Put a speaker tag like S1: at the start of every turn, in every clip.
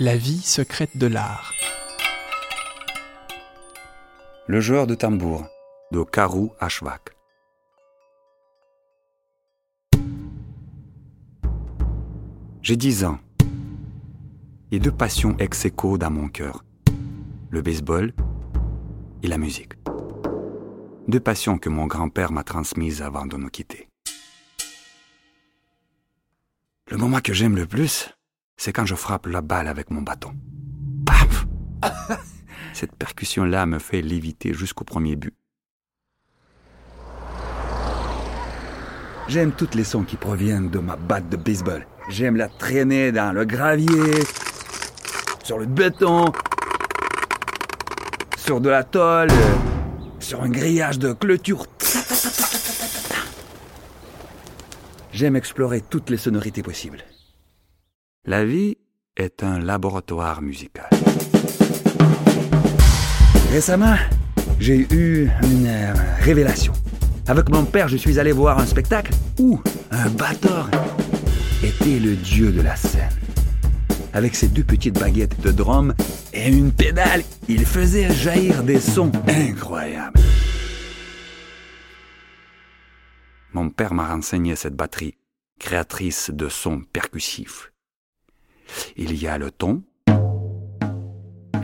S1: La vie secrète de l'art.
S2: Le joueur de tambour de Karu Ashvak. J'ai dix ans et deux passions ex aequo dans mon cœur le baseball et la musique. Deux passions que mon grand-père m'a transmises avant de nous quitter. Le moment que j'aime le plus, c'est quand je frappe la balle avec mon bâton. Paf Cette percussion-là me fait léviter jusqu'au premier but. J'aime toutes les sons qui proviennent de ma batte de baseball. J'aime la traîner dans le gravier, sur le béton, sur de la tôle, sur un grillage de clôture. J'aime explorer toutes les sonorités possibles. La vie est un laboratoire musical. Récemment, j'ai eu une euh, révélation. Avec mon père, je suis allé voir un spectacle où un batteur était le dieu de la scène. Avec ses deux petites baguettes de drum et une pédale, il faisait jaillir des sons incroyables. Mon père m'a renseigné cette batterie, créatrice de sons percussifs. Il y a le ton,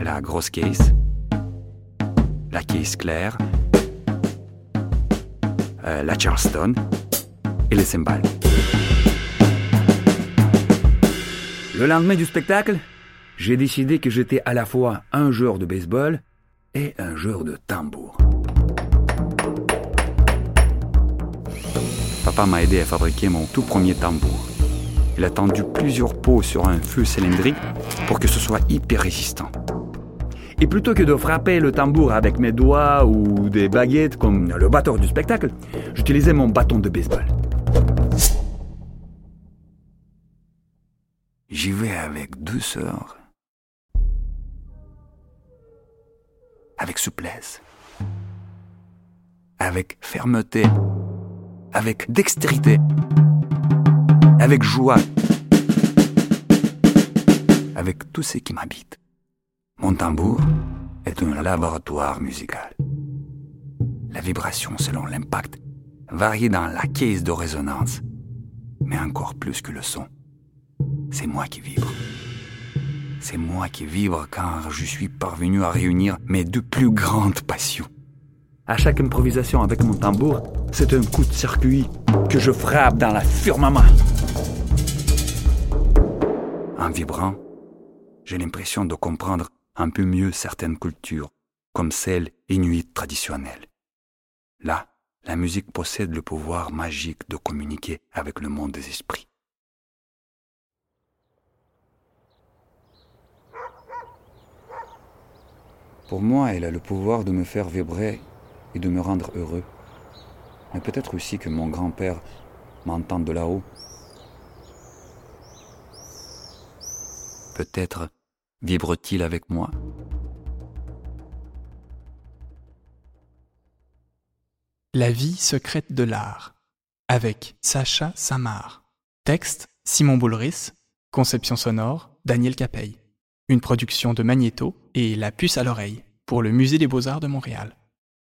S2: la grosse case, la case claire, euh, la Charleston et les cymbales. Le lendemain du spectacle, j'ai décidé que j'étais à la fois un joueur de baseball et un joueur de tambour. Papa m'a aidé à fabriquer mon tout premier tambour. Il a tendu plusieurs pots sur un feu cylindrique pour que ce soit hyper résistant. Et plutôt que de frapper le tambour avec mes doigts ou des baguettes comme le batteur du spectacle, j'utilisais mon bâton de baseball. J'y vais avec douceur, avec souplesse, avec fermeté, avec dextérité, avec joie, avec tout ce qui m'habite. Mon tambour est un laboratoire musical. La vibration selon l'impact varie dans la caisse de résonance, mais encore plus que le son. C'est moi qui vibre. C'est moi qui vibre car je suis parvenu à réunir mes deux plus grandes passions. À chaque improvisation avec mon tambour, c'est un coup de circuit que je frappe dans la firmament. En vibrant, j'ai l'impression de comprendre un peu mieux certaines cultures, comme celle inuite traditionnelle. Là, la musique possède le pouvoir magique de communiquer avec le monde des esprits. Pour moi, elle a le pouvoir de me faire vibrer et de me rendre heureux. Mais peut-être aussi que mon grand-père m'entend de là-haut. Peut-être vibre-t-il avec moi
S1: La vie secrète de l'art avec Sacha Samar. Texte Simon Boulris. Conception sonore Daniel Capeille. Une production de Magnéto et La puce à l'oreille pour le Musée des beaux-arts de Montréal.